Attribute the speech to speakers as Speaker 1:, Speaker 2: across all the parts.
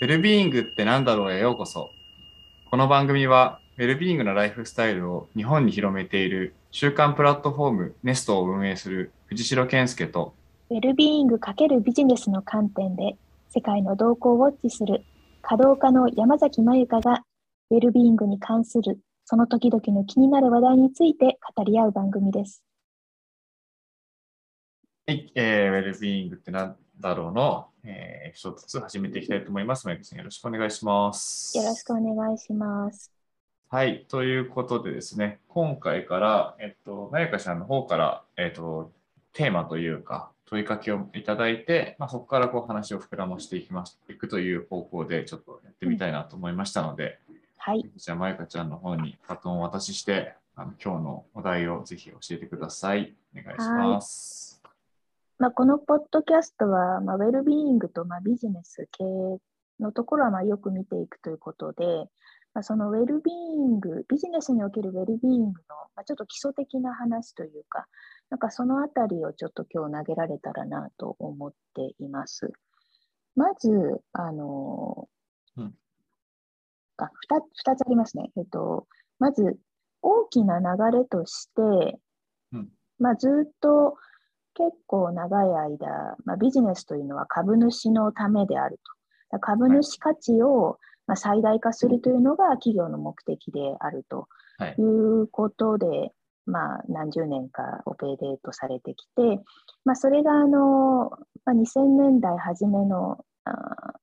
Speaker 1: ウェルビーイングって何だろうへようこそ。この番組は、ウェルビーイングのライフスタイルを日本に広めている週刊プラットフォームネストを運営する藤代健介と、
Speaker 2: ウェルビーイング×ビジネスの観点で世界の動向をウォッチする稼働家の山崎まゆかがウェルビーイングに関するその時々の気になる話題について語り合う番組です。
Speaker 1: はい、えー、ウェルビーイングって何だろうの、えー、エピソード2始めていきたいと思います。マイクさんよろしくお願いします。
Speaker 2: よろしくお願いします。
Speaker 1: はい、ということでですね、今回から、えっと、まゆかさんの方から、えっと、テーマというか、問いかけをいただいて、まあ、そこからこう話を膨らましていきます、いくという方向で、ちょっとやってみたいなと思いましたので、
Speaker 2: はい、
Speaker 1: じゃあ、まゆかちゃんの方にバトンをお渡しして、あの今日のお題をぜひ教えてください。お願いします。
Speaker 2: まあ、このポッドキャストは、まあ、ウェルビーイングとまあビジネス経営のところはまあよく見ていくということで、まあ、そのウェルビーイング、ビジネスにおけるウェルビーイングの、まあ、ちょっと基礎的な話というか、なんかそのあたりをちょっと今日投げられたらなと思っています。まず、あの、
Speaker 1: うん
Speaker 2: あ 2, 2つありますね。えっと、まず、大きな流れとして、
Speaker 1: うん
Speaker 2: まあ、ずっと結構長い間、まあ、ビジネスというのは株主のためであると。株主価値を、まあ、最大化するというのが企業の目的であると
Speaker 1: はい
Speaker 2: い。うことで、まあ、何十年かオペレートされてきて、まあ、それがあの、まあ、2000年代初めのあ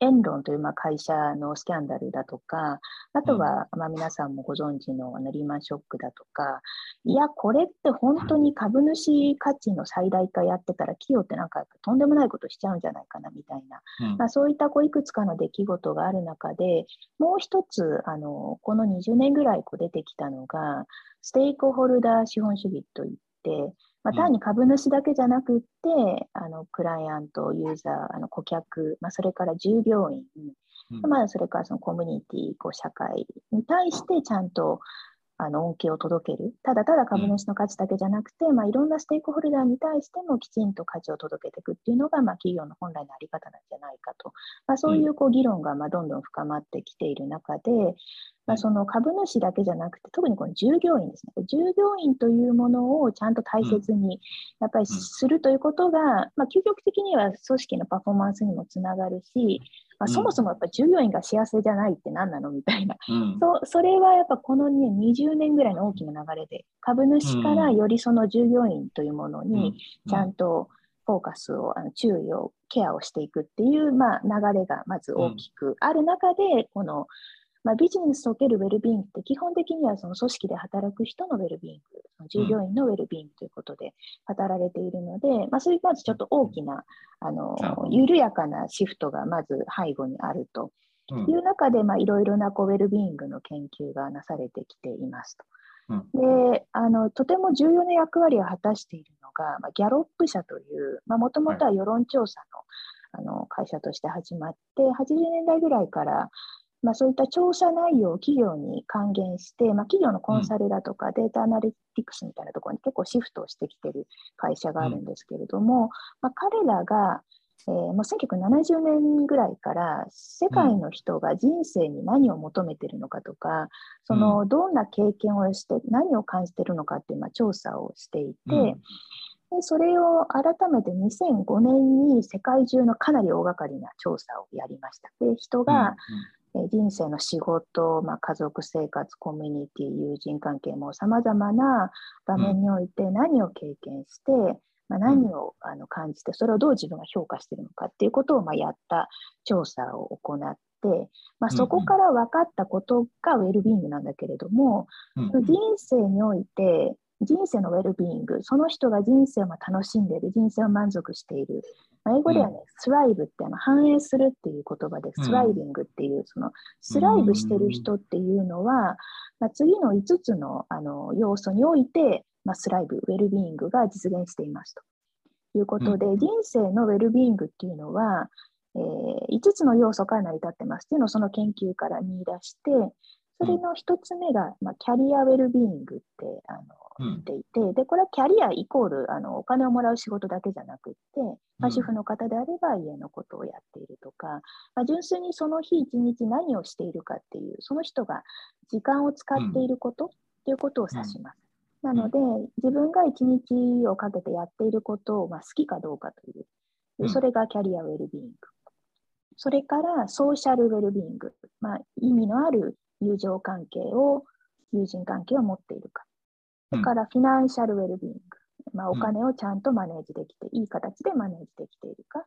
Speaker 2: エンロンというまあ会社のスキャンダルだとか、あとはまあ皆さんもご存知のリーマンショックだとか、いや、これって本当に株主価値の最大化やってたら、企業ってなんかとんでもないことしちゃうんじゃないかなみたいな
Speaker 1: うん。
Speaker 2: まあ、そういったこういくつかの出来事がある中で、もう一つ、あのこの20年ぐらいこう出てきたのが、ステークホルダー資本主義といって、まあ、
Speaker 1: うん。
Speaker 2: 単に株主だけじゃなくって、あのクライアント、ユーザー、あの顧客、まあ、それから従業員、
Speaker 1: うん。
Speaker 2: まあ、それからそのコミュニティ、こう社会に対してちゃんとあの恩恵を届ける。ただただ株主の価値だけじゃなくて、まあ、いろんなステークホルダーに対してもきちんと価値を届けていくっていうのが、まあ、企業の本来のあり方なんじゃないかと。まあ、そういうこう議論がまあどんどん深まってきている中で、まあ、その株主だけじゃなくて、特にこの従業員ですね。従業員というものをちゃんと大切にやっぱりするということが、まあ、究極的には組織のパフォーマンスにもつながるし、まあ、そもそもやっぱ従業員が幸せじゃないって何なのみたいな、
Speaker 1: うん。
Speaker 2: そそれはやっぱこの、ね、20年ぐらいの大きな流れで、株主からよりその従業員というものにちゃんとフォーカスを、あの注意を、ケアをしていくっていう、まあ、流れがまず大きくある中で、この、まあ、ビジネスにおけるウェルビーイングって基本的にはその組織で働く人のウェルビーイング、その従業員のウェルビーイングということで語られているので、まあ、そういうまずちょっと大きな、あの緩やかなシフトがまず背後にあると
Speaker 1: うん。
Speaker 2: いう中で、まあ、いろいろなこうウェルビーイングの研究がなされてきていますと。
Speaker 1: うん。
Speaker 2: であのとても重要な役割を果たしているのが、まあ、ギャロップ社という、もともとは世論調査の,、あの会社として始まって、80年代ぐらいから、まあ、そういった調査内容を企業に還元して、まあ、企業のコンサルだとかデータアナリティクスみたいなところに結構シフトをしてきている会社があるんですけれども、まあ、彼らが、えーもう1970年ぐらいから世界の人が人生に何を求めているのかとか、そのどんな経験をして何を感じているのかっていうまあ調査をしていて、
Speaker 1: うん。
Speaker 2: でそれを改めて2005年に世界中のかなり大掛かりな調査をやりました。で人が、えー人生の仕事、まあ、家族生活、コミュニティ、友人関係もさまざまな場面において何を経験して、まあ、何をあの感じて、それをどう自分が評価しているのかっていうことをまあやった調査を行って、まあ、そこから分かったことがウェルビーイングなんだけれども、
Speaker 1: うん。うん
Speaker 2: 人生において、人生のウェルビーイング、その人が人生をまあ楽しんでいる、人生を満足している。まあ英語ではね、スライブってあの反映するっていう言葉で、
Speaker 1: うん。
Speaker 2: スライビングっていう、そのスライブしてる人っていうのは、まあ、次の5つのあの要素において、まあ、スライブ、ウェルビーイングが実現していますと。いうことで、
Speaker 1: うん。
Speaker 2: 人生のウェルビーイングっていうのは、えー5つの要素から成り立ってますっていうのをその研究から見出して、それの一つ目が、まあ、キャリアウェルビーイングってあの言っていて、で、これはキャリアイコールあのお金をもらう仕事だけじゃなくって、まあ、主婦の方であれば家のことをやっているとか、まあ、純粋にその日一日何をしているかっていう、その人が時間を使っていることっていうことを指します。なので、自分が一日をかけてやっていることを、まあ、好きかどうかという、それがキャリアウェルビーイング。それからソーシャルウェルビーイング、まあ、意味のある友情関係を、友人関係を持っているか。それからフィナンシャルウェルビーイング、まあ、お金をちゃんとマネージできて、いい形でマネージできているか。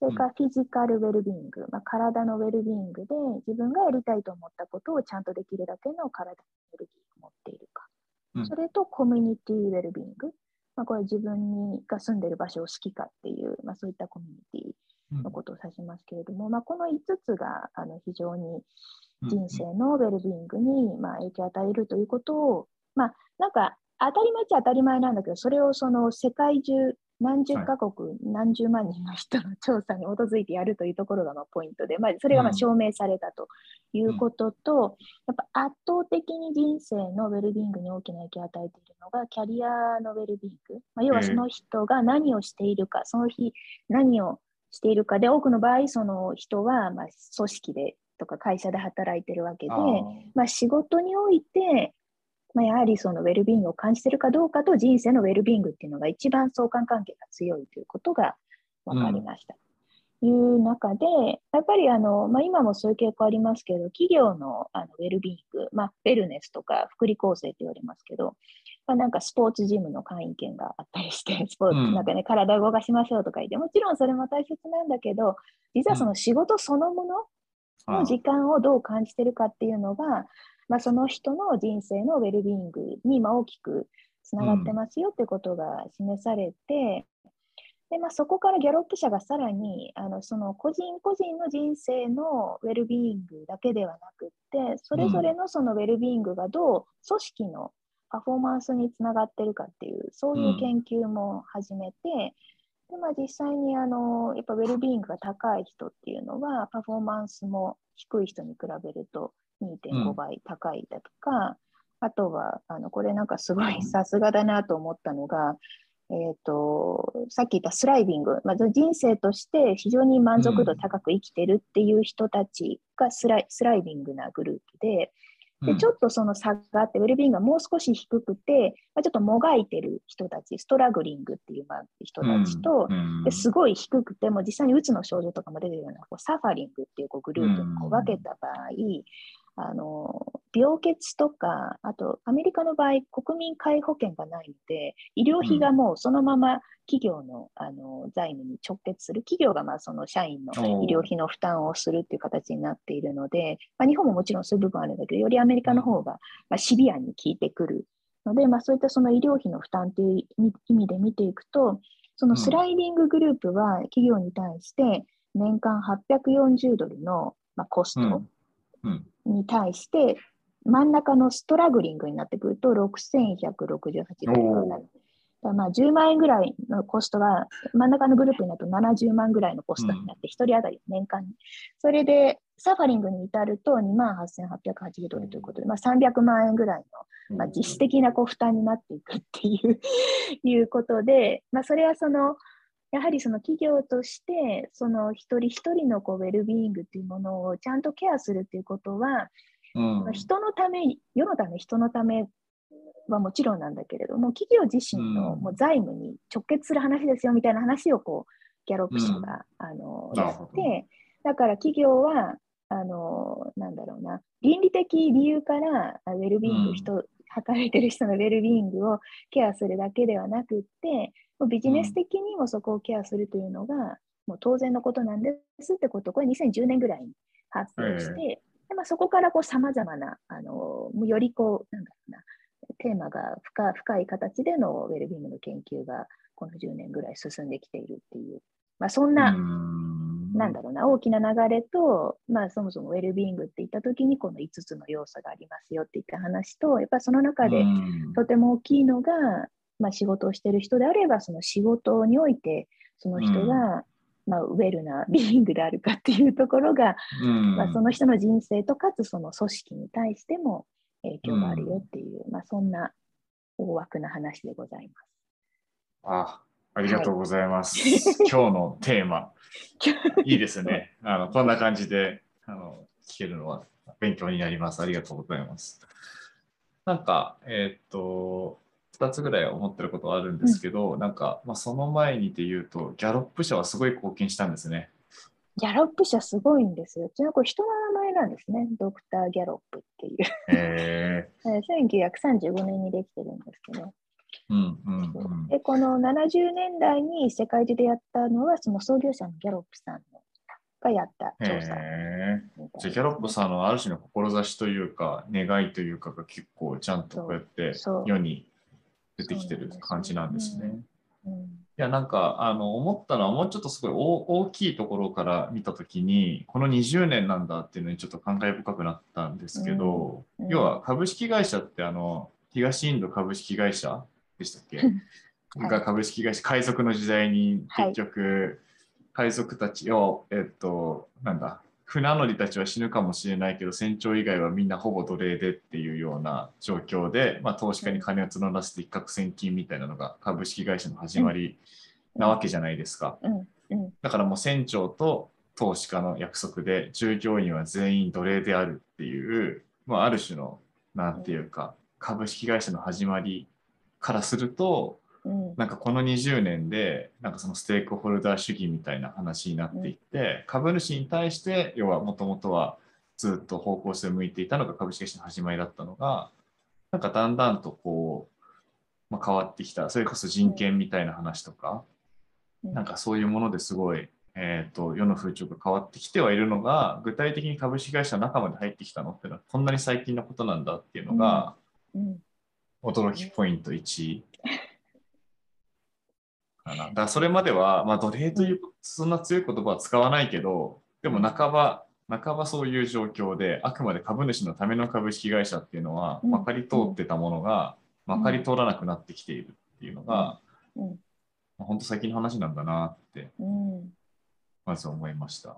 Speaker 2: それからフィジカルウェルビーイング、まあ、体のウェルビーイングで自分がやりたいと思ったことをちゃんとできるだけの体のエネルギーを持っているか。それとコミュニティウェルビーイング、まあ、これ自分にが住んでいる場所を好きかっていう、まあ、そういったコミュニティのことを指しますけれども、うん、まあ、この5つがあの非常に人生のウェルビーイングに、まあ、影響を与えるということを、まあ、なんか当たり前っちゃ当たり前なんだけど、それをその世界中何十カ国、はい、何十万人の人の調査に基づいてやるというところがまあポイントで、まあ、それがまあ証明されたということと、うん、やっぱ圧倒的に人生のウェルビーイングに大きな影響を与えているのがキャリアのウェルビーイング、まあ、要はその人が何をしているか、その日何をしているかで、多くの場合、その人はまあ組織でとか会社で働いてるわけで、まあ、仕事において、まあ、やはりそのウェルビーイングを感じているかどうかと人生のウェルビーイングっていうのが一番相関関係が強いということが分かりました。うん、いう中で、やっぱりあの、まあ、今もそういう傾向ありますけど、企業のあのウェルビーイング、まあ、ウェルネスとか福利厚生と言われますけど、まあ、なんかスポーツジムの会員権があったりして、スポーツなんかね、うん、体を動かしましょうとか言って、もちろんそれも大切なんだけど、実はその仕事そのものの時間をどう感じてるかっていうのが、まあ、その人の人生のウェルビーイングにま大きくつながってますよってことが示されて、でまあ、そこからギャロップ社がさらにあのその個人個人の人生のウェルビーイングだけではなくってそれぞれのそのウェルビーイングがどう組織のパフォーマンスにつながってるかっていう、そういう研究も始めて、うん、でまあ、実際にあのやっぱウェルビーイングが高い人っていうのは、パフォーマンスも低い人に比べると2.5倍高いだとか、うん、あとはあのこれなんかすごいさすがだなと思ったのが、えーと、さっき言ったスライビング、まず人生として非常に満足度高く生きてるっていう人たちがスライスライビングなグループで、でちょっとその差があって、ウェルビーンがもう少し低くて、まあ、ちょっともがいてる人たち、ストラグリングっていう人たちと、ですごい低くても、実際にうつの症状とかも出てるようなこうサファリングっていうこうグループにこう分けた場合、あの病欠とか、あとアメリカの場合、国民皆保険がないので、医療費がもうそのまま企業のあの財務に直結する、企業がまあその社員の医療費の負担をするっていう形になっているので、まあ、日本ももちろんそういう部分あるんだけど、よりアメリカの方がまあシビアに効いてくる。ので、まあ、そういったその医療費の負担という意味で見ていくと、そのスライディンググループは企業に対して年間840ドルのまあコスト、に対して、真ん中のストラグリングになってくると6168ドルになる。まあ10万円ぐらいのコストが、真ん中のグループになると70万ぐらいのコストになって、1人当たり年間に。それで、サファリングに至ると2万8880ドルということで、まあ、300万円ぐらいの、まあ、実質的なこう負担になっていくっていういうことで、まあ、それはその、やはりその企業として、その一人一人のこうウェルビーイングというものをちゃんとケアするということは、うん、人のため、世のため、人のためはもちろんなんだけれども、企業自身のもう財務に直結する話ですよみたいな話をこうギャロップ社が、うん、あのやって、だから企業は、あのなんだろうな、倫理的理由からウェルビーイング、人、働いてる人のウェルビーイングをケアするだけではなくって、ビジネス的にもそこをケアするというのが、もう当然のことなんですってこと。を、これ2010年ぐらいに発表して、でまあ、そこからさまざまな、あのよりこう、なんだろうな、テーマが深深い形でのウェルビーイングの研究がこの10年ぐらい進んできているっていう、まあ、そんな、ん。なんだろうな、大きな流れと、まあ、そもそもウェルビーイングって言ったときに、この5つの要素がありますよって言った話と、やっぱりその中でとても大きいのが、まあ、仕事をしている人であれば、その仕事において、その人がまあ、ウェルな ビーイングであるかっていうところが、
Speaker 1: うん
Speaker 2: まあ、その人の人生とかつその組織に対しても影響があるよっていう、まあ、そんな大枠な話でございます。
Speaker 1: あありがとうございます。今日のテーマ、いいですね。あのこんな感じであの聞けるのは勉強になります。ありがとうございます。なんか、えーっと、2つぐらい思ってることはあるんですけど、なんか、まあ、その前にで言うと、ギャロップ社はすごい貢献したんですね。
Speaker 2: ギャロップ社すごいんですよ。ちなみにこれ人の名前なんですね。ドクター・ギャロップっていう。
Speaker 1: へえ
Speaker 2: えー 1935年にできてるんですけど、
Speaker 1: うんうんうん。
Speaker 2: でこの70年代に世界中でやったのは、その創業者のギャロップさんのがやった調査ね
Speaker 1: じゃあギャロップさんのある種の志というか、願いというかが結構ちゃんとこうやって世に出てきてる感じなんですね。
Speaker 2: うん。
Speaker 1: いやなんかあの思ったのはもうちょっとすごい大大きいところから見たときにこの20年なんだっていうのにちょっと感慨深くなったんですけど、
Speaker 2: うん。うん。
Speaker 1: 要は株式会社ってあの東インド株式会社でしたっけ、
Speaker 2: はい
Speaker 1: が株式会社海賊の時代に
Speaker 2: はい。
Speaker 1: 結局、海賊たちをえっとなんだ船乗りたちは死ぬかもしれないけど船長以外はみんなほぼ奴隷でっていうような状況で、まあ、投資家に金を募らせて一攫千金みたいなのが株式会社の始まりなわけじゃないですか。だからもう船長と投資家の約束で従業員は全員奴隷であるっていう、まあ、ある種のなんていうか株式会社の始まりからすると
Speaker 2: うん。
Speaker 1: なんかこの20年でなんかそのステークホルダー主義みたいな話になっていって、株主に対して要はもともとはずっと方向性を向いていたのが株式会社の始まりだったのがなんかだんだんとこう、まあ、変わってきた。それこそ人権みたいな話とか、
Speaker 2: うん。
Speaker 1: なんかそういうものですごい、えー、と世の風潮が変わってきてはいるのが具体的に株式会社の中まで入ってきたのっていうのはこんなに最近のことなんだっていうのが
Speaker 2: うん。
Speaker 1: 驚きポイント1。かな。だからそれまでは、まあ、奴隷というそんな強い言葉は使わないけどでも半ば半ばそういう状況であくまで株主のための株式会社っていうのは
Speaker 2: うん。
Speaker 1: まかり通ってたものが
Speaker 2: うん。
Speaker 1: まかり通らなくなってきているっていうのが、
Speaker 2: うん。
Speaker 1: まあ本当最近の話なんだなって
Speaker 2: うん。
Speaker 1: まず思いました。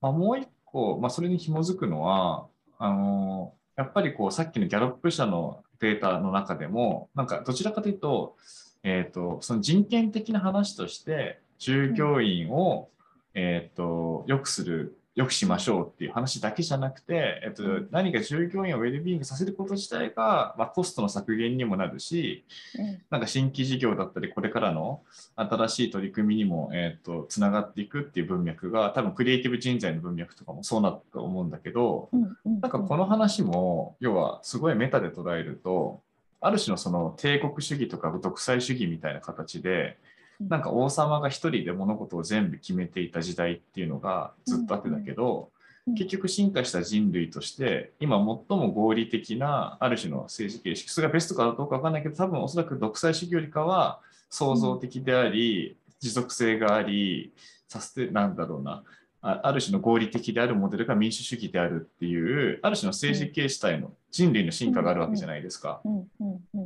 Speaker 1: まあ、もう一個、まあ、それに紐づくのは、あのやっぱりこうさっきのギャロップ社のデータの中でも、なんかどちらかというと、えー、とその人権的な話として、従業員を、えー、と良くする、良くしましょうっていう話だけじゃなくて、えー、と
Speaker 2: うん。
Speaker 1: 何か従業員をウェルビーイングさせること自体が、まあ、コストの削減にもなるし、
Speaker 2: うん。
Speaker 1: なんか新規事業だったり、これからの新しい取り組みにも、えー、とつながっていくっていう文脈が、多分クリエイティブ人材の文脈とかもそうなったと思うんだけど、なんかこの話も、要はすごいメタで捉えると、ある種のその帝国主義とか独裁主義みたいな形で、なんか王様が一人で物事を全部決めていた時代っていうのがずっとあってだけど、
Speaker 2: うん。
Speaker 1: 結局進化した人類として今最も合理的なある種の政治形式それがベストかどうかわかんないけど多分おそらく独裁主義よりかは創造的であり、持続性がありサステなんだろうなあある種の合理的であるモデルが民主主義であるっていうある種の政治形主体の人類の進化があるわけじゃないですか。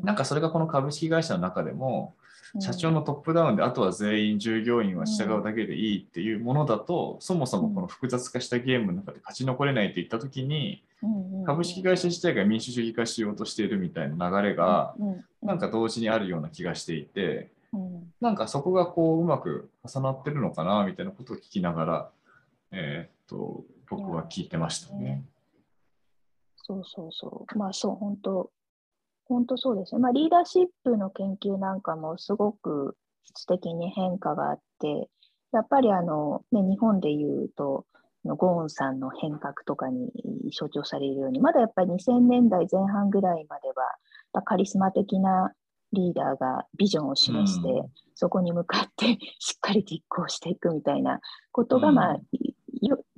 Speaker 1: なんかそれがこの株式会社の中でも社長のトップダウンであとは全員従業員は従うだけでいいっていうものだと、そもそもこの複雑化したゲームの中で勝ち残れないって言った時に、株式会社自体が民主主義化しようとしているみたいな流れが、
Speaker 2: うん。
Speaker 1: なんか同時にあるような気がしていて、
Speaker 2: うん。
Speaker 1: なんかそこがこううまく重なってるのかなみたいなことを聞きながら、えーっと僕は聞いてましたね。
Speaker 2: そうそうそう。まあそう、本当本当そうですね。まあリーダーシップの研究なんかもすごく質的に変化があって、やっぱりあの、ね、日本でいうと、あのゴーンさんの変革とかに象徴されるように、まだやっぱり2000年代前半ぐらいまでは、カリスマ的なリーダーがビジョンを示して、
Speaker 1: うん
Speaker 2: そこに向かってしっかり実行していくみたいなことが、
Speaker 1: うん
Speaker 2: まあ、いよ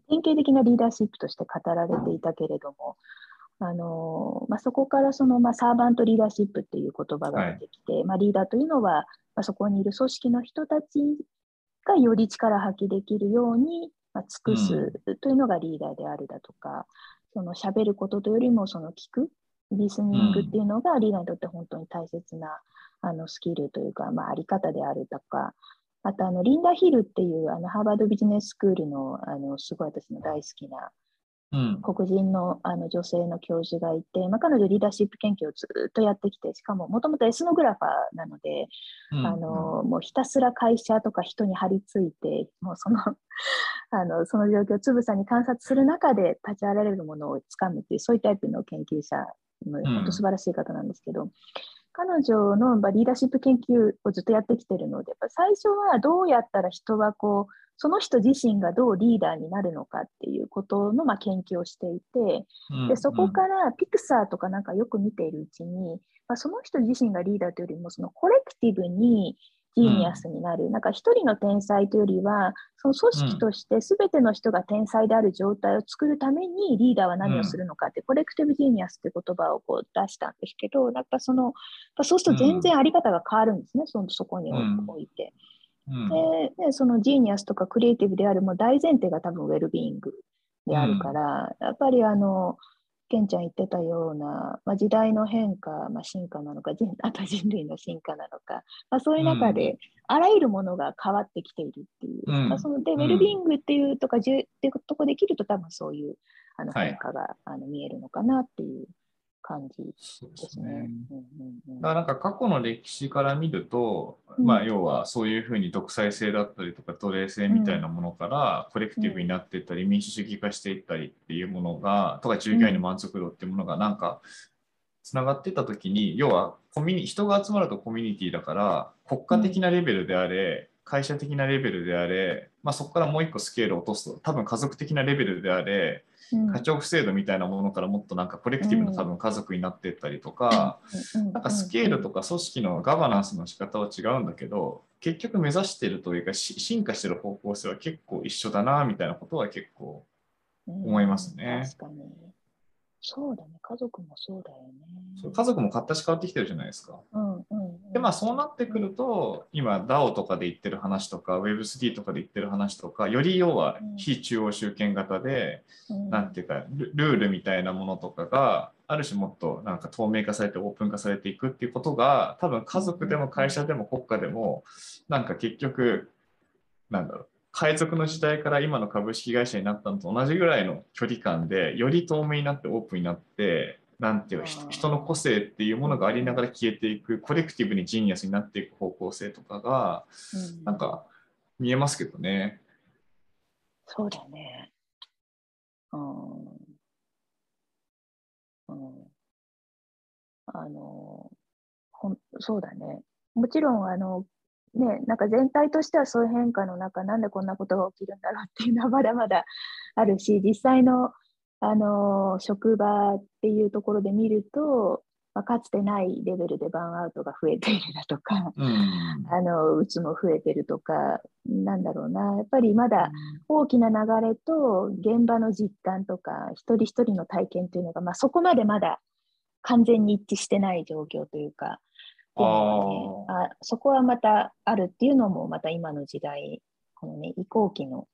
Speaker 2: 典型的なリーダーシップとして語られていたけれども、あのまあ、そこからその、まあ、サーバントリーダーシップっていう言葉が出てきて、まあ、リーダーというのは、まあ、そこにいる組織の人たちがより力発揮できるように、まあ、尽くすというのがリーダーであるだとか、その喋ることというよりもその聞くリスニングっていうのがリーダーにとって本当に大切なあのスキルというか、まあ、あり方であるとか、あとあのリンダ・ヒルっていうあのハーバードビジネススクールのあのすごい私の大好きな
Speaker 1: うん。
Speaker 2: 黒人のあの女性の教授がいて、まあ、彼女リーダーシップ研究をずっとやってきて、しかももともとエスノグラファーなので、
Speaker 1: うん。
Speaker 2: あのもうひたすら会社とか人に張り付いて、もうその あのその状況をつぶさに観察する中で立ち上がれるものをつかむっていう、そういうタイプの研究者の
Speaker 1: ん。
Speaker 2: 本当素晴らしい方なんですけど、彼女のまあリーダーシップ研究をずっとやってきてるので、最初はどうやったら人はこう、その人自身がどうリーダーになるのかっていうことのまあ研究をしていて、
Speaker 1: うん
Speaker 2: でそこからピクサーとかなんかよく見ているうちに、まあ、その人自身がリーダーというよりもその collective に genius になる、なんか一人の天才というよりはその組織として全ての人が天才である状態を作るためにリーダーは何をするのかって、 collective genius って言葉をこう出したんですけどやっぱそのそうすると全然あり方が変わるんですね、そのそこに
Speaker 1: うん。
Speaker 2: 置いて。
Speaker 1: うん。
Speaker 2: ででそのジーニアスとかクリエイティブであるもう大前提が多分ウェルビーイングであるから、やっぱりあのケンちゃん言ってたような、まあ、時代の変化、まあ、進化なのか人 あとは人類の進化なのか、まあ、そういう中であらゆるものが変わってきているっていう、
Speaker 1: うん。
Speaker 2: まあ、そのでウ
Speaker 1: うん
Speaker 2: ェルビーイングっていうとか、じゅっていうとこできると多分そういうあの
Speaker 1: はい。
Speaker 2: 変化が、あの見えるのかなっていう感じ
Speaker 1: で
Speaker 2: ですす
Speaker 1: ね。だからなんか過去の歴史から見ると、
Speaker 2: うん。
Speaker 1: まあ要はそういうふうに独裁性だったりとか奴隷性みたいなものからコレクティブになっていったり、民主主義化していったりっていうものがとか従業員の満足度っていうものがなんかつながっていった時に要はコミュニ人が集まるとコミュニティだから国家的なレベルであれ、会社的なレベルであれ、まあ、そこからもう一個スケールを落とすと多分家族的なレベルであれ
Speaker 2: うん。
Speaker 1: 課長制度みたいなものからもっとなんかコレクティブな多分家族になっていったりとか、なんかスケールとか組織のガバナンスの仕方は違うんだけど、結局目指しているというか、し進化している方向性は結構一緒だなみたいなことは結構、思いますね。
Speaker 2: 確かに。そうだね、家族もそうだよね。
Speaker 1: 家族も形変わってきてるじゃないですか。
Speaker 2: うんうんうん、
Speaker 1: で、まあそうなってくると、今 DAO とかで言ってる話とか、Web3 とかで言ってる話とか、より要は非中央集権型で、
Speaker 2: うん、
Speaker 1: なんていうかル、ルールみたいなものとかが、ある種もっとなんか透明化されてオープン化されていくっていうことが、多分家族でも会社でも国家でも、なんか結局、なんだろう、海賊の時代から今の株式会社になったのと同じぐらいの距離感で、より透明になってオープンになって、なんていう人の個性っていうものがありながら消えていく、コレクティブにジーニアスになっていく方向性とかが、
Speaker 2: うん
Speaker 1: なんか見えますけどね。
Speaker 2: そうだね。うん。うん。あの、ほんそうだね。もちろん、あの、ね、なんか全体としてはそういう変化の中、なんでこんなことが起きるんだろうっていうのはまだまだあるし、実際の、あの、職場っていうところで見ると、まあ、かつてないレベルでバーンアウトが増えているだとか、
Speaker 1: うん。
Speaker 2: あの、うつも増えてるとか、なんだろうな、やっぱりまだ大きな流れと現場の実感とか、一人一人の体験というのが、まあ、そこまでまだ完全に一致してない状況というか、っていうのがねあそこはまたあるっていうのも、また今の時代、このね、移行期の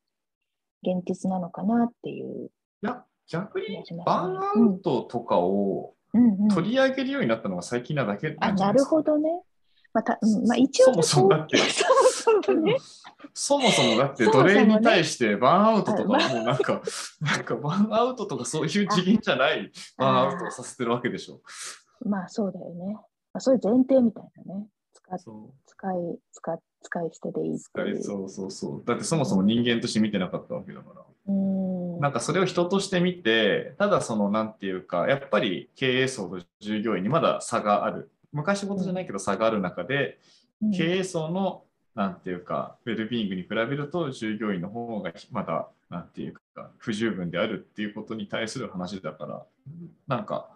Speaker 2: 現実なのかなっていう。
Speaker 1: いや、逆に。バーンアウトとかを取り上げるようになったのが最近なだけ
Speaker 2: あ、
Speaker 1: なんじゃな
Speaker 2: る。ほどね。また、うんまあ、一応ね、
Speaker 1: そもそもだって
Speaker 2: そうそうね。
Speaker 1: そもそもだって奴隷に対してバーンアウトとかも
Speaker 2: あ
Speaker 1: もうなんか、なんかバーンアウトとかそういう次元じゃない バーンアウトをさせてるわけでしょ。
Speaker 2: まあそうだよね。まあ、そういう前提みたいなね。使
Speaker 1: そう
Speaker 2: 使い使使い捨てでいいいう。
Speaker 1: そうそうそう。だってそもそも人間として見てなかったわけだから。なんかそれを人として見て、ただそのなんていうか、やっぱり経営層と従業員にまだ差がある。昔ほどじゃないけど差がある中で、
Speaker 2: うん
Speaker 1: 経営層のなんていうか、ウェルビーイングに比べると従業員の方がまだなんていうか、不十分であるっていうことに対する話だから、なんか、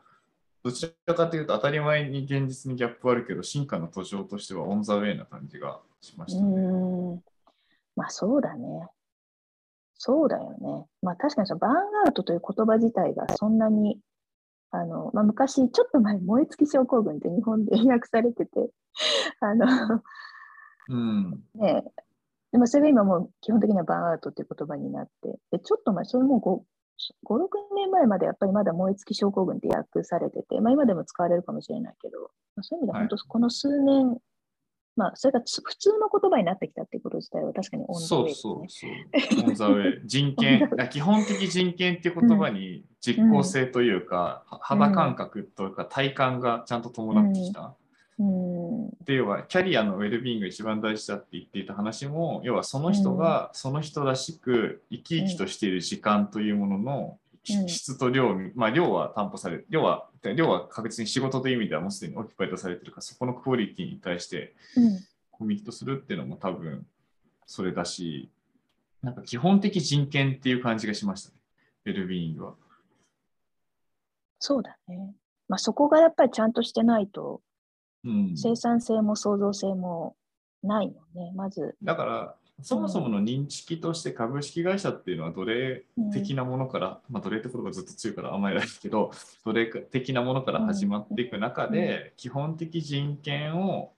Speaker 1: どちらかというと当たり前に現実にギャップはあるけど、進化の途上としてはオン・ザ・ウェイな感じがしましたね。
Speaker 2: うーんまあそうだね。そうだよね。まあ確かにそのバーンアウトという言葉自体がそんなに、あのまあ、昔、ちょっと前、燃え尽き症候群って日本で訳されてて、あの
Speaker 1: うん。
Speaker 2: ねえ。でもそれが今もう基本的にはバーンアウトっていう言葉になって、でちょっと前、それも5、5、6年前までやっぱりまだ燃え尽き症候群って訳されてて、まあ今でも使われるかもしれないけど、まあ、そういう意味では本当この数年まあ、それがつ普通の言葉になってきたっていうこと自体は確かにオンザウ
Speaker 1: そう
Speaker 2: ェイですね。
Speaker 1: そうそう。オンザウェイ。人権、あ基本的人権っていう言葉に実効性というか、は肌感覚というか体感がちゃんと伴ってきた。
Speaker 2: うん
Speaker 1: で要はキャリアのウェルビーイングが一番大事だって言っていた話も要はその人がその人らしく生き生きとしている時間というものの
Speaker 2: うん
Speaker 1: 質と量に、まあ量は担保される量は量は確実に仕事という意味ではもうすでにオキュパイとされてるからそこのクオリティに対して
Speaker 2: うん
Speaker 1: コミットするっていうのも多分それだしなんか基本的人権っていう感じがしましたねウェルビーイングは。
Speaker 2: そうだね。まあ、そこがやっぱりちゃんとしてないと、
Speaker 1: うん、
Speaker 2: 生産性も創造性もないもんね。まず、
Speaker 1: だからそもそもの認識として株式会社っていうのは奴隷的なものから、まあ奴隷ってことがずっと強いから甘えないですけど奴隷的なものから始まっていく中で、基本的人権を、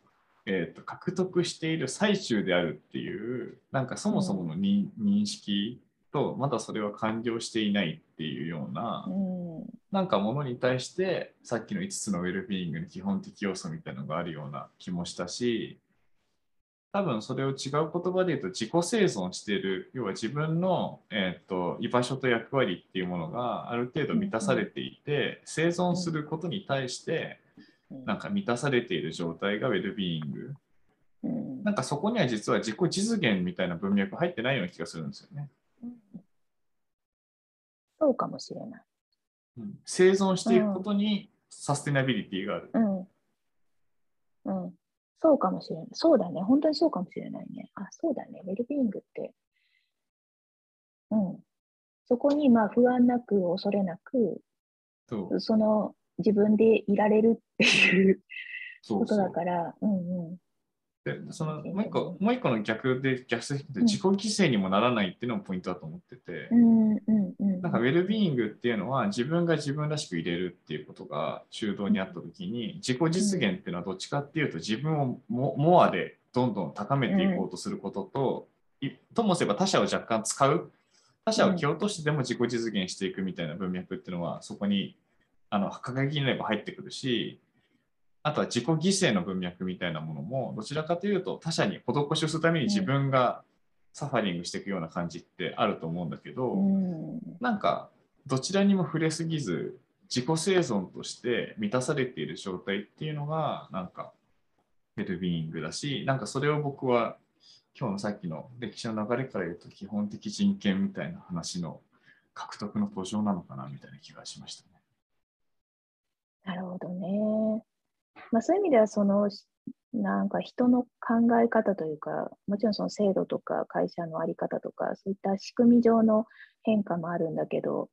Speaker 1: えー、と獲得している最中であるっていうなんかそもそもの認,、認識とまだそれは完了していないっていうような、
Speaker 2: うん、
Speaker 1: なんかものに対してさっきの5つのウェルビーイングの基本的要素みたいなのがあるような気もしたし多分それを違う言葉で言うと自己生存している要は自分の、えー、と居場所と役割っていうものがある程度満たされていて生存することに対してなんか満たされている状態がウェルビーイング
Speaker 2: うん
Speaker 1: なんかそこには実は自己実現みたいな文脈入ってないような気がするんですよね。
Speaker 2: そうかもしれない。
Speaker 1: うん生存していくことにサステナビリティがある。
Speaker 2: うん。うん。そうかもしれない。そうだね。本当にそうかもしれないね。あ、そうだね。ウェルビーイングって。うん。そこにまあ不安なく、恐れなく、
Speaker 1: そう
Speaker 2: その自分でいられるっていうことだから、うんうん。
Speaker 1: でそのもう一個もう一個の逆で逆説で自己犠牲にもならないっていうのもポイントだと思ってて、
Speaker 2: うんうんうん。
Speaker 1: なんかウェルビーイングっていうのは自分が自分らしく入れるっていうことが中道にあった時に自己実現っていうのはどっちかっていうと自分をモアでどんどん高めていこうとすることと、ともすれば他者を若干使う他者を蹴落としてでも自己実現していくみたいな文脈っていうのはそこにあの掲げになれば入ってくるしあとは自己犠牲の文脈みたいなものもどちらかというと他者に施しをするために自分がサファリングしていくような感じってあると思うんだけど、
Speaker 2: うん
Speaker 1: なんかどちらにも触れすぎず自己生存として満たされている状態っていうのがなんかウェルビーイングだしなんかそれを僕は今日のさっきの歴史の流れから言うと基本的人権みたいな話の獲得の途上なのかなみたいな気がしましたね。
Speaker 2: なるほどね。まあ、そういう意味では、その、なんか人の考え方というか、もちろんその制度とか会社の在り方とか、そういった仕組み上の変化もあるんだけど、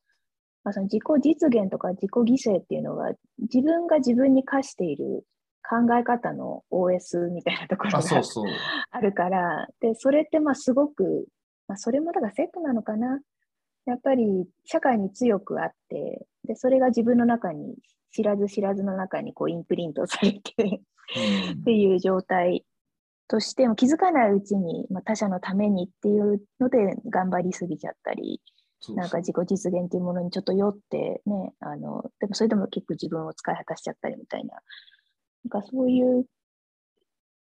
Speaker 2: まあ、その自己実現とか自己犠牲っていうのが、自分が自分に課している考え方の OS みたいなところが
Speaker 1: あ
Speaker 2: るから、で、それってまあすごく、まあ、それもだからセットなのかな。やっぱり社会に強くあって、で、それが自分の中に、知らず知らずの中にこうインプリントされて
Speaker 1: うん
Speaker 2: っていう状態としても気づかないうちに、まあ、他者のためにっていうので頑張りすぎちゃったり、なんか自己実現っていうものにちょっと酔ってね、あの、でもそれでも結構自分を使い果たしちゃったりみたいな、なんかそういう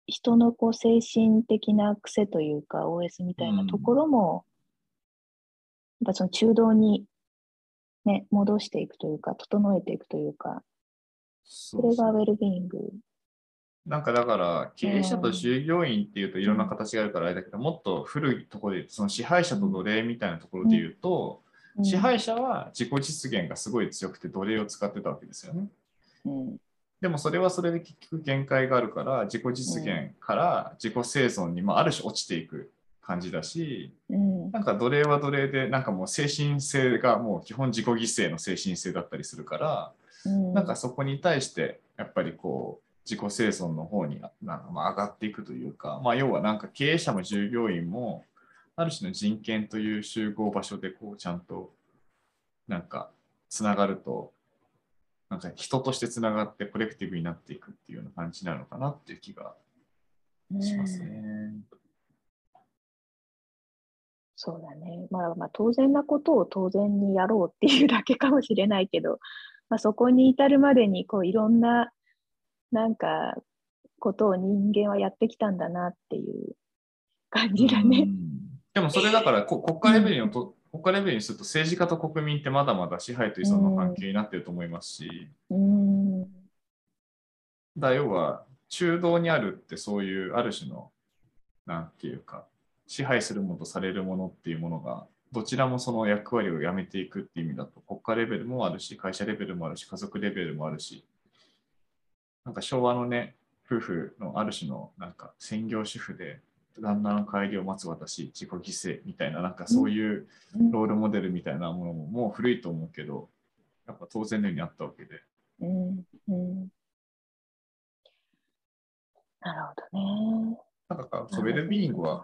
Speaker 2: 人のこう精神的な癖というか OS みたいなところも、やっぱその中道にね、戻していくというか、整えていくというか、
Speaker 1: そ
Speaker 2: それがウェルビーイング。
Speaker 1: なんかだから経営者と従業員っていうといろんな形があるからあれだけど、もっと古いところでその支配者と奴隷みたいなところで言うと、
Speaker 2: うん。
Speaker 1: 支配者は自己実現がすごい強くて奴隷を使ってたわけですよね。
Speaker 2: うん。
Speaker 1: でもそれはそれで結局限界があるから自己実現から自己生存に、まあ、ある種落ちていく感じだし
Speaker 2: うん。
Speaker 1: なんか奴隷は奴隷でなんかもう精神性がもう基本自己犠牲の精神性だったりするから
Speaker 2: うん。
Speaker 1: なんかそこに対してやっぱりこう自己生存の方になんかまあ上がっていくというか、まあ、要はなんか経営者も従業員もある種の人権という集合場所でこうちゃんとなんかつながるとなんか人としてつながってコレクティブになっていくっていうような感じなのかなっていう気がしますね。
Speaker 2: そうだね。まあ、まあ、当然なことを当然にやろうっていうだけかもしれないけど、まあ、そこに至るまでに、こう、いろんな、なんか、ことを人間はやってきたんだなっていう感じだね。
Speaker 1: でもそれだから国家レベルにと、国家レベルにすると政治家と国民ってまだまだ支配と依存の関係になってると思いますし、
Speaker 2: うん、
Speaker 1: だ要は中道にあるってそういうある種のなんていうか支配するものとされるものっていうものがどちらもその役割をやめていくっていう意味だと国家レベルもあるし会社レベルもあるし家族レベルもあるしなんか昭和のね夫婦のある種のなんか専業主婦で旦那の帰りを待つ私自己犠牲みたいななんかそういうロールモデルみたいなものももう古いと思うけどやっぱ当然のようにあったわけで。
Speaker 2: うんうんなるほどね。
Speaker 1: なんかそうウェルビーイングは、うん、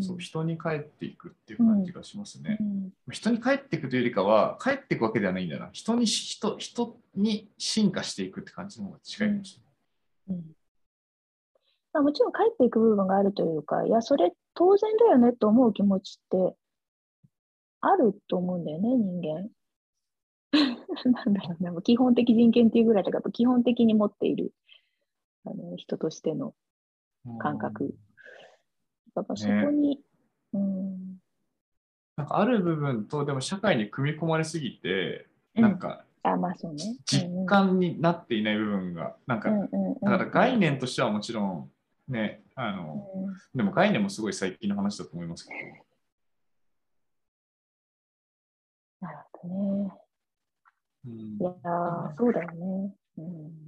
Speaker 1: そう人に帰っていくっていう感じがしますね。うん、人に帰っていくというよりかは、帰っていくわけではないんだな。人に人人に進化していくって感じの方が近いかもしれない。うん
Speaker 2: まあ、もちろん帰っていく部分があるというか、いや、それ当然だよねと思う気持ちってあると思うんだよね、人間。なんだろうな、基本的人権っていうぐらいだから、基本的に持っているあの人としての感覚。やっぱそこに、ね、うん、
Speaker 1: なんかある部分と、でも社会に組み込まれすぎて、なんか、
Speaker 2: あまあそうね、
Speaker 1: 実感になっていない部分が、なんか、だから概念としてはもちろん、ね、あの、でも概念もすごい最近の話だと思いますけど。
Speaker 2: なるほどね。うん、いやそうだよね。うん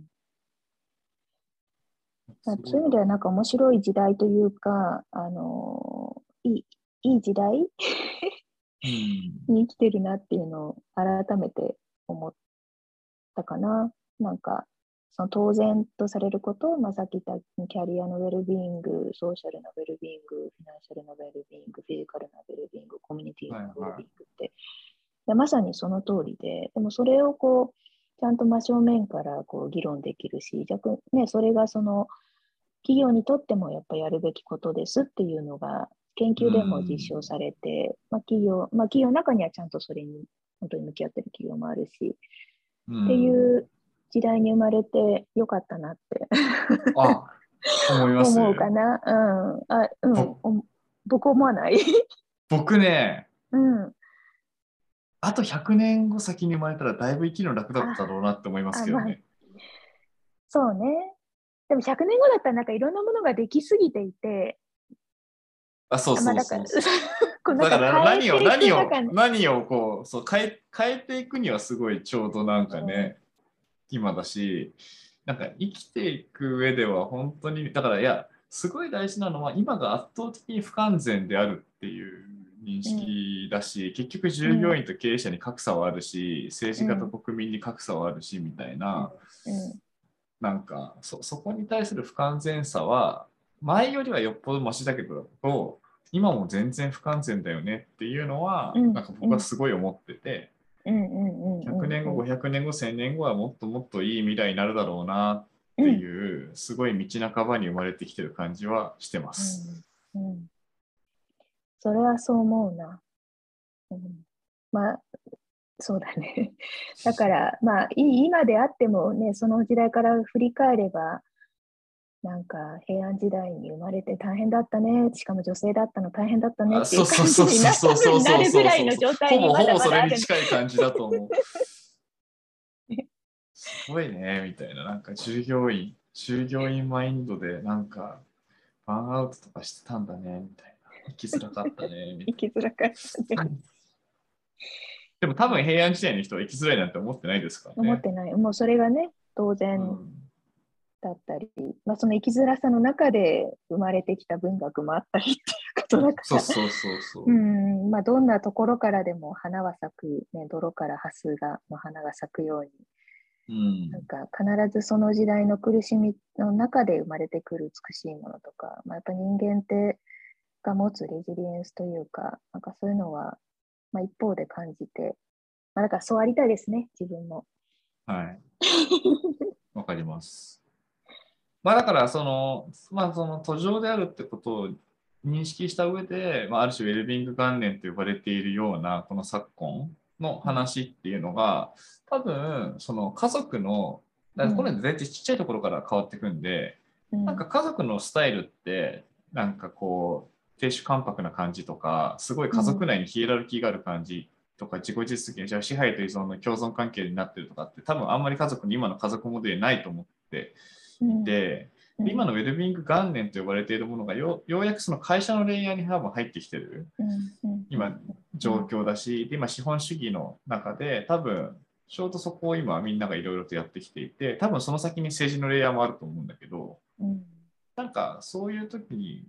Speaker 2: そう。いう意味ではなんか面白い時代というか、あのいいいい時代 に生きてるなっていうのを改めて思ったかな。なんかその当然とされること、まあ、さっき言ったキャリアのウェルビーイング、ソーシャルなウェルビーイング、フィナンシャルなウェルビーイング、フィジカルなウェルビーイング、コミュニティのウェルビーイングって、はいはい、まさにその通りで、でもそれをこう、ちゃんと真正面からこう議論できるし、逆ね、それがその企業にとってもやっぱやるべきことですっていうのが研究でも実証されて、まあ、企業、まあ、企業の中にはちゃんとそれに本当に向き合ってる企業もあるし、っていう時代に生まれてよかったなって
Speaker 1: あ思います、
Speaker 2: 思うかな？うん。あうん、僕思わない？
Speaker 1: 僕ね、
Speaker 2: うん、
Speaker 1: あと100年後先に生まれたらだいぶ生きるの楽だったろうなって思いますけどね。まあ、
Speaker 2: そうね。でも100年後だったらなんかいろんなものができすぎていて、
Speaker 1: あ、そうそうそう。だから 何を何を何をこうそう変え変えていくにはすごいちょうどなんかね、うん、今だしなんか生きていく上では本当にだからいやすごい大事なのは今が圧倒的に不完全であるっていう認識だし、うん、結局従業員と経営者に格差はあるし、うん、政治家と国民に格差はあるしみたいな、なんかそそこに対する不完全さは前よりはよっぽどマシだけど今も全然不完全だよねっていうのは、うん、なんか僕はすごい思ってて、100年後500年後1000年後はもっともっといい未来になるだろうなっていう、すごい道半ばに生まれてきてる感じはしてます。
Speaker 2: うん、うん、それはそう思うな。うん、まあそうだね。だから、まあ、今であってもね、その時代から振り返れば、なんか平安時代に生まれて大変だったね、しかも女性だったの大変だったねっていう感じになるぐらいの状態にまだまだ
Speaker 1: ほぼほぼそれに近い感じだと思う。すごいね、みたいな。なんか従業員、従業員マインドでなんかバーンアウトとかしてたんだね、みたいな。生きづらかったね。
Speaker 2: 生きづらかったね。
Speaker 1: でも多分平安時代の人は生きづらいなんて思ってないですか
Speaker 2: らね。思ってない。もうそれがね、当然だったり、うん、まあその生きづらさの中で生まれてきた文学もあったりっていうことだから。
Speaker 1: そうそうそうそう。
Speaker 2: うん、まあどんなところからでも花は咲く、ね、泥からハスがの花が咲くように。
Speaker 1: うん、
Speaker 2: なんか必ずその時代の苦しみの中で生まれてくる美しいものとか、まあ、やっぱ人間ってが持つレジリエンスというか、なんかそういうのはまあ、一方で感じて、まあ、だからそうありたいですね、自分も。
Speaker 1: はい。わかります。まあだからその、まあその途上であるってことを認識した上で、まあ、ある種ウェルビング元年と呼ばれているようなこの昨今の話っていうのが、多分その家族の、だからこれ大体ちっちゃいところから変わっていくんで、
Speaker 2: うん
Speaker 1: なんか家族のスタイルって、なんかこう、亭主関白な感じとか、すごい家族内にヒエラルキーがある感じとか、自己実現、じゃあ支配と依存の共存関係になってるとかって、多分あんまり家族に今の家族モデルないと思って。
Speaker 2: うん。
Speaker 1: いて、
Speaker 2: うん。
Speaker 1: 今のウェルビーイング元年と呼ばれているものがよようやくその会社のレイヤーに多分入ってきてる。今状況だし、で今資本主義の中で多分ちょうどそこを今みんながいろいろとやってきていて多分その先に政治のレイヤーもあると思うんだけど
Speaker 2: うん。
Speaker 1: なんかそういう時に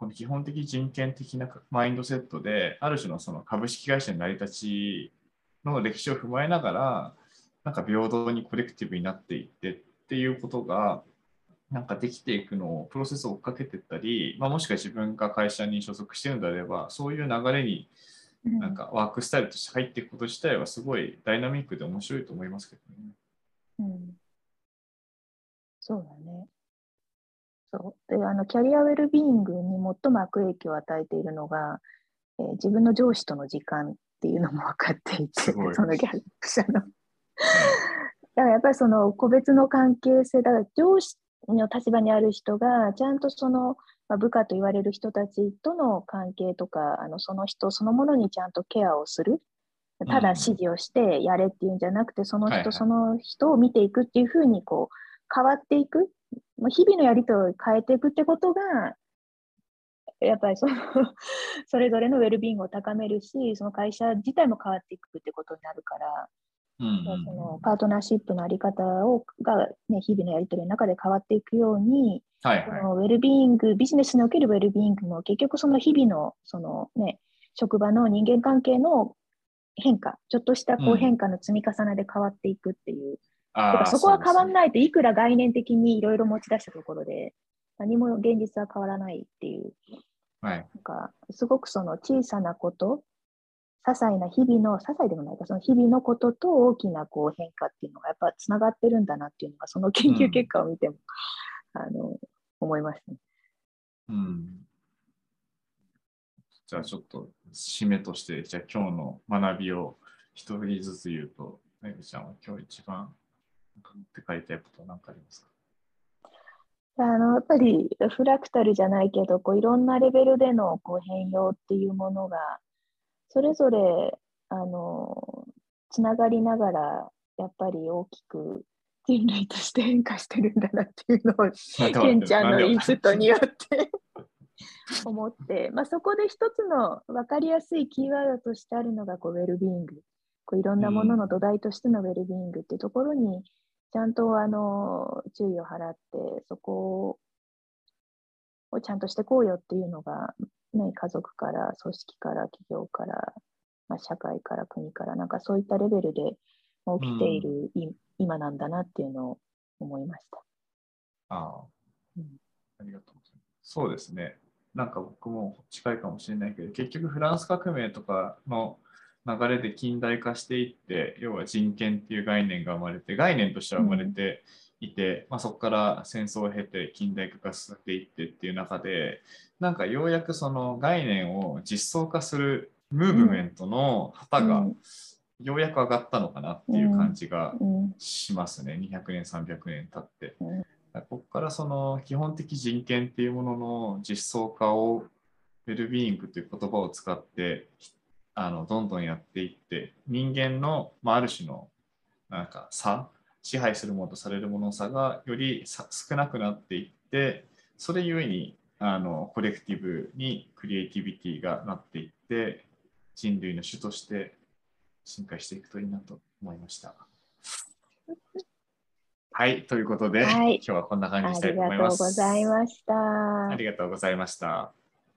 Speaker 1: この基本的人権的なマインドセットである種のその株式会社の成り立ちの歴史を踏まえながらなんか平等にコレクティブになっていってっていうことがなんかできていくのをプロセスを追っかけていったり、まあ、もしくは自分が会社に所属しているのであればそういう流れに
Speaker 2: うん
Speaker 1: なんかワークスタイルとして入っていくこと自体はすごいダイナミックで面白いと思いますけどね。
Speaker 2: うんそうだね。そう。であのキャリアウェルビーイングに最も悪影響を与えているのが、えー自分の上司との時間っていうのも分かっていて、そのギャルプ社の。だからやっぱりその個別の関係性、だから上司の立場にある人が、ちゃんとその、まあ、部下と言われる人たちとの関係とか、あのその人そのものにちゃんとケアをする。ただ指示をしてやれっていうんじゃなくて、その人、
Speaker 1: はいはい。
Speaker 2: その人を見ていくっていうふうにこう変わっていく、まあ日々のやりとりを変えていくってことが、やっぱりその それぞれのウェルビーイングを高めるし、その会社自体も変わっていくってことになるから、
Speaker 1: うんうん
Speaker 2: そのパートナーシップのあり方をが、ね、日々のやりとりの中で変わっていくように、そ
Speaker 1: はいはい。
Speaker 2: のウェルビーイング、ビジネスにおけるウェルビーイングも結局その日々のその、ね、職場の人間関係の変化、ちょっとしたこ
Speaker 1: う
Speaker 2: うん変化の積み重ねで変わっていくっていう、
Speaker 1: あ
Speaker 2: そこは変わん
Speaker 1: い。
Speaker 2: ないといくら概念的にいろいろ持ち出したところで、何も現実は変わらないっていう、
Speaker 1: はい。
Speaker 2: なんかすごくその小さなこと、些細な日々の、些細でもないか、その日々のことと大きなこう変化っていうのがやっぱつながってるんだなっていうのが、その研究結果を見ても、あの思いますね。
Speaker 1: うん。じゃあちょっと締めとして、じゃあ今日の学びを一人ずつ言うと、めぐちゃんは今日一番って帰りたいことは何かありますか？
Speaker 2: あのやっぱりフラクタルじゃないけどこういろんなレベルでのこう変容っていうものがそれぞれあのつながりながらやっぱり大きく人類として変化してるんだなっていうのを ケンちゃんのインプットによって。思って、まあ、そこで一つの分かりやすいキーワードとしてあるのがこうウェルビーイングこういろんなものの土台としてのウェルビーイングっていうところにちゃんとあの注意を払ってそこをちゃんとしてこうよっていうのが、ね、家族から組織から企業から、まあ、社会から国からなんかそういったレベルで起きている、い今なんだなっていうのを思いました。
Speaker 1: ああ
Speaker 2: うん、
Speaker 1: ありがとうございます。そうですね。なんか僕も近いかもしれないけど、結局フランス革命とかの流れで近代化していって、要は人権っていう概念が生まれて、概念としては生まれていて、まあ、そこから戦争を経て近代化が進んでいってっていう中で、なんかようやくその概念を実装化するムーブメントの旗が
Speaker 2: うん。
Speaker 1: ようやく上がったのかなっていう感じが
Speaker 2: うん。
Speaker 1: しますね、200年、300年経って。
Speaker 2: うん。
Speaker 1: ここからその基本的人権っていうものの実装化をウェルビーイングという言葉を使ってあのどんどんやっていって人間の、まあ、ある種のなんか差支配するものとされるものの差がよりさ少なくなっていってそれゆえにあのコレクティブにクリエイティビティがなっていって人類の種として進化していくといいなと思いました。はい、ということで、
Speaker 2: はい
Speaker 1: 今日はこんな感じ
Speaker 2: あ
Speaker 1: にしたい
Speaker 2: りがとう
Speaker 1: と思います。
Speaker 2: ございました。
Speaker 1: ありがとうございました。